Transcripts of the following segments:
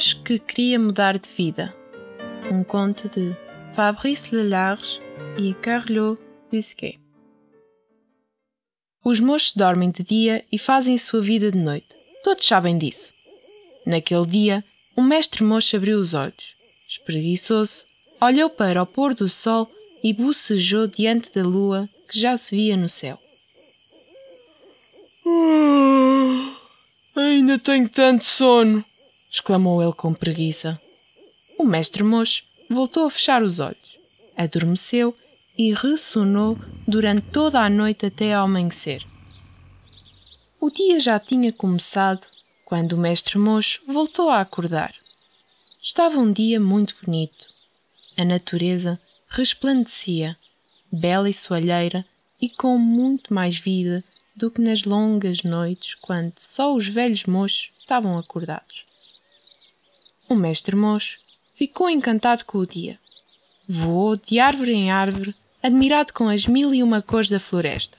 que queria mudar de vida. Um conto de Fabrice Lelarge e Carlo Busquet. Os mochos dormem de dia e fazem sua vida de noite. Todos sabem disso. Naquele dia, o mestre mocho abriu os olhos, espreguiçou-se, olhou para o pôr do sol e bocejou diante da lua que já se via no céu. Ah, ainda tenho tanto sono! Exclamou ele com preguiça. O mestre mocho voltou a fechar os olhos, adormeceu e ressonou durante toda a noite até ao amanhecer. O dia já tinha começado quando o mestre mocho voltou a acordar. Estava um dia muito bonito. A natureza resplandecia, bela e soalheira e com muito mais vida do que nas longas noites quando só os velhos mochos estavam acordados. O mestre mocho ficou encantado com o dia. Voou de árvore em árvore, admirado com as mil e uma cores da floresta.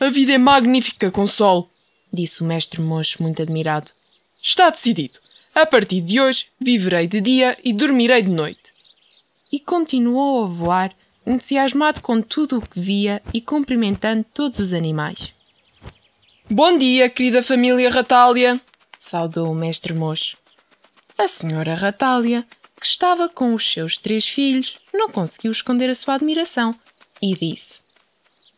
A vida é magnífica com sol, disse o mestre mocho muito admirado. Está decidido. A partir de hoje viverei de dia e dormirei de noite. E continuou a voar, entusiasmado com tudo o que via e cumprimentando todos os animais. Bom dia, querida família Ratália, saudou o mestre mocho. A senhora Ratália, que estava com os seus três filhos, não conseguiu esconder a sua admiração e disse: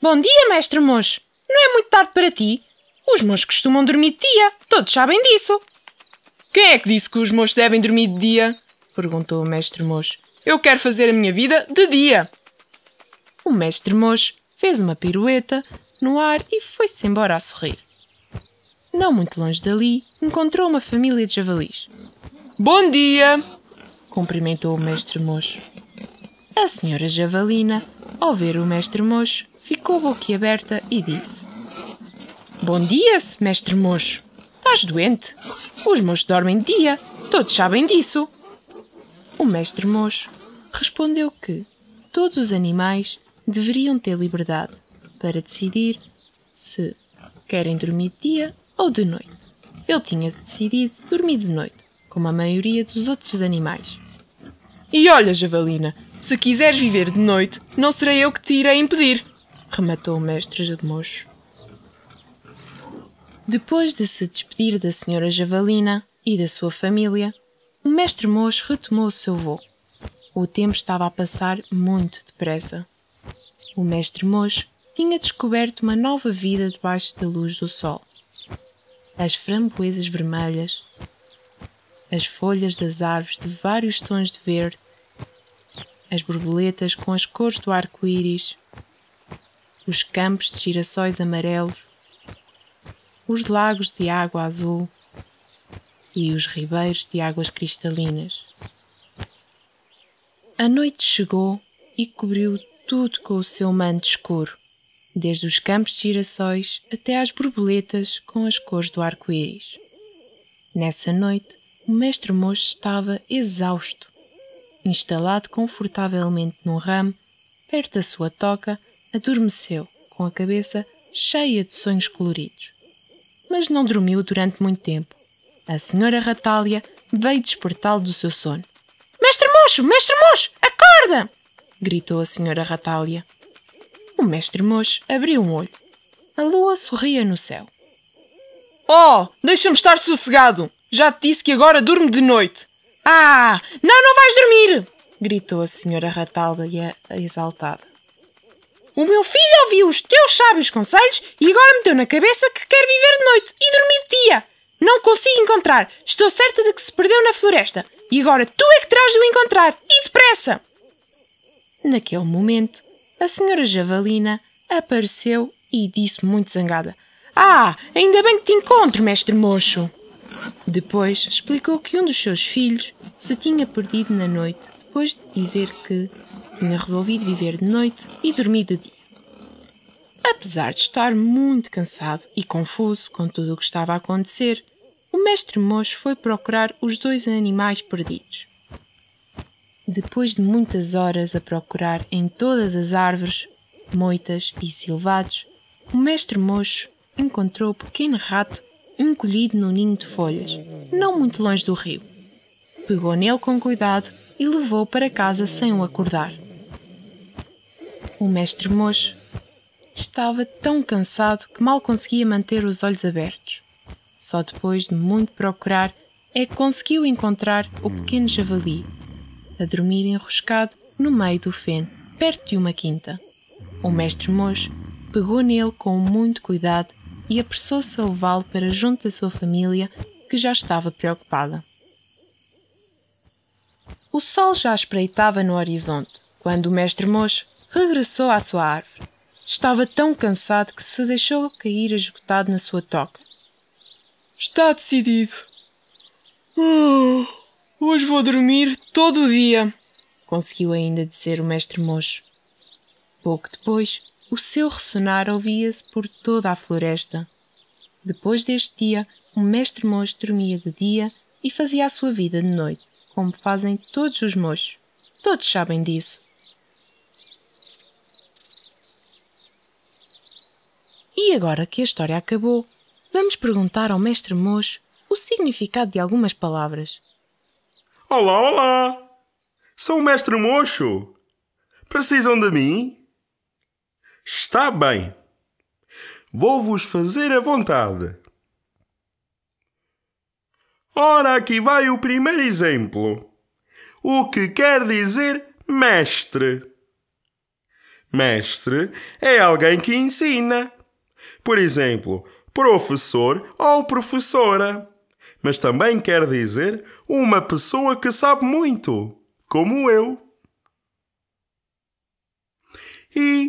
Bom dia, mestre mocho! Não é muito tarde para ti? Os mochos costumam dormir de dia, todos sabem disso. Quem é que disse que os mochos devem dormir de dia? perguntou o mestre mocho. Eu quero fazer a minha vida de dia. O mestre mocho fez uma pirueta no ar e foi-se embora a sorrir. Não muito longe dali, encontrou uma família de javalis. Bom dia! cumprimentou o mestre mocho. A senhora javalina, ao ver o mestre mocho, ficou boquiaberta e disse: Bom dia, mestre mocho. Estás doente? Os mochos dormem de dia, todos sabem disso. O mestre mocho respondeu que todos os animais deveriam ter liberdade para decidir se querem dormir de dia ou de noite. Ele tinha decidido dormir de noite como a maioria dos outros animais. E olha, Javalina, se quiseres viver de noite, não serei eu que te irei impedir, rematou o mestre de mocho. Depois de se despedir da senhora Javalina e da sua família, o mestre mocho retomou o seu voo. O tempo estava a passar muito depressa. O mestre mocho tinha descoberto uma nova vida debaixo da luz do sol. As framboesas vermelhas, as folhas das árvores de vários tons de verde, as borboletas com as cores do arco-íris, os campos de girassóis amarelos, os lagos de água azul e os ribeiros de águas cristalinas. A noite chegou e cobriu tudo com o seu manto escuro, desde os campos de girassóis até às borboletas com as cores do arco-íris. Nessa noite, o mestre mocho estava exausto. Instalado confortavelmente num ramo, perto da sua toca, adormeceu, com a cabeça cheia de sonhos coloridos. Mas não dormiu durante muito tempo. A senhora Ratália veio despertá-lo do seu sono. Mestre mocho! Mestre mocho! Acorda! gritou a senhora Ratália. O mestre mocho abriu um olho. A lua sorria no céu. Oh, deixa-me estar sossegado! Já te disse que agora durmo de noite. Ah, não, não vais dormir! gritou a senhora Ratália exaltada. O meu filho ouviu os teus sábios conselhos e agora meteu na cabeça que quer viver de noite e dormir de dia. Não consigo encontrar. Estou certa de que se perdeu na floresta. E agora tu é que terás de o encontrar. E depressa! Naquele momento, a senhora Javalina apareceu e disse muito zangada: Ah, ainda bem que te encontro, mestre mocho. Depois explicou que um dos seus filhos se tinha perdido na noite depois de dizer que tinha resolvido viver de noite e dormir de dia. Apesar de estar muito cansado e confuso com tudo o que estava a acontecer, o mestre mocho foi procurar os dois animais perdidos. Depois de muitas horas a procurar em todas as árvores, moitas e silvados, o mestre mocho encontrou o pequeno rato encolhido no ninho de folhas, não muito longe do rio. pegou nele com cuidado e levou para casa sem o acordar. O mestre mocho estava tão cansado que mal conseguia manter os olhos abertos. Só depois de muito procurar é que conseguiu encontrar o pequeno javali, a dormir enroscado no meio do feno, perto de uma quinta. O mestre mocho pegou nele com muito cuidado e apressou-se a levá-lo para junto da sua família, que já estava preocupada. O sol já espreitava no horizonte quando o mestre mocho regressou à sua árvore. Estava tão cansado que se deixou cair esgotado na sua toca. Está decidido. Oh, hoje vou dormir todo o dia, conseguiu ainda dizer o mestre mocho. Pouco depois, o seu ressonar ouvia-se por toda a floresta. Depois deste dia, o mestre mocho dormia de dia e fazia a sua vida de noite como fazem todos os mochos. Todos sabem disso. E agora que a história acabou, vamos perguntar ao mestre mocho o significado de algumas palavras. Olá, olá! Sou o mestre mocho. Precisam de mim? Está bem. Vou-vos fazer a vontade. Ora, aqui vai o primeiro exemplo. O que quer dizer mestre? Mestre é alguém que ensina. Por exemplo, professor ou professora. Mas também quer dizer uma pessoa que sabe muito, como eu. E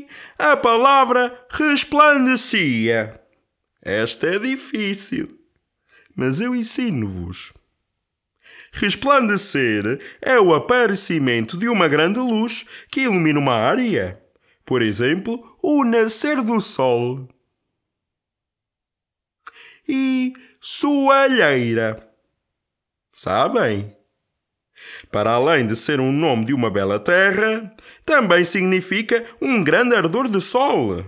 a palavra resplandecia. Esta é difícil mas eu ensino-vos. Resplandecer é o aparecimento de uma grande luz que ilumina uma área. Por exemplo, o nascer do sol. E soalheira. Sabem? Para além de ser um nome de uma bela terra, também significa um grande ardor de sol.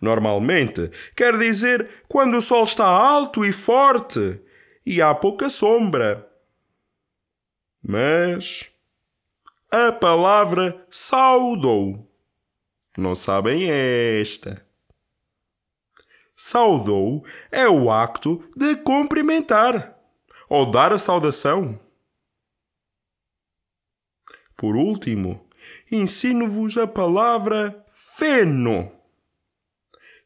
Normalmente quer dizer quando o sol está alto e forte e há pouca sombra. Mas a palavra saudou. Não sabem esta. Saudou é o acto de cumprimentar ou dar a saudação. Por último, ensino-vos a palavra feno.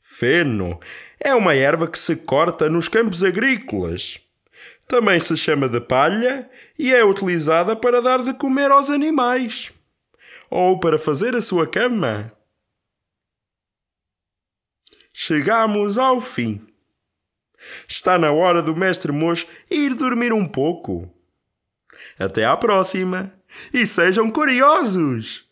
Feno é uma erva que se corta nos campos agrícolas. Também se chama de palha e é utilizada para dar de comer aos animais ou para fazer a sua cama. Chegamos ao fim. Está na hora do mestre mocho ir dormir um pouco. Até à próxima e sejam curiosos!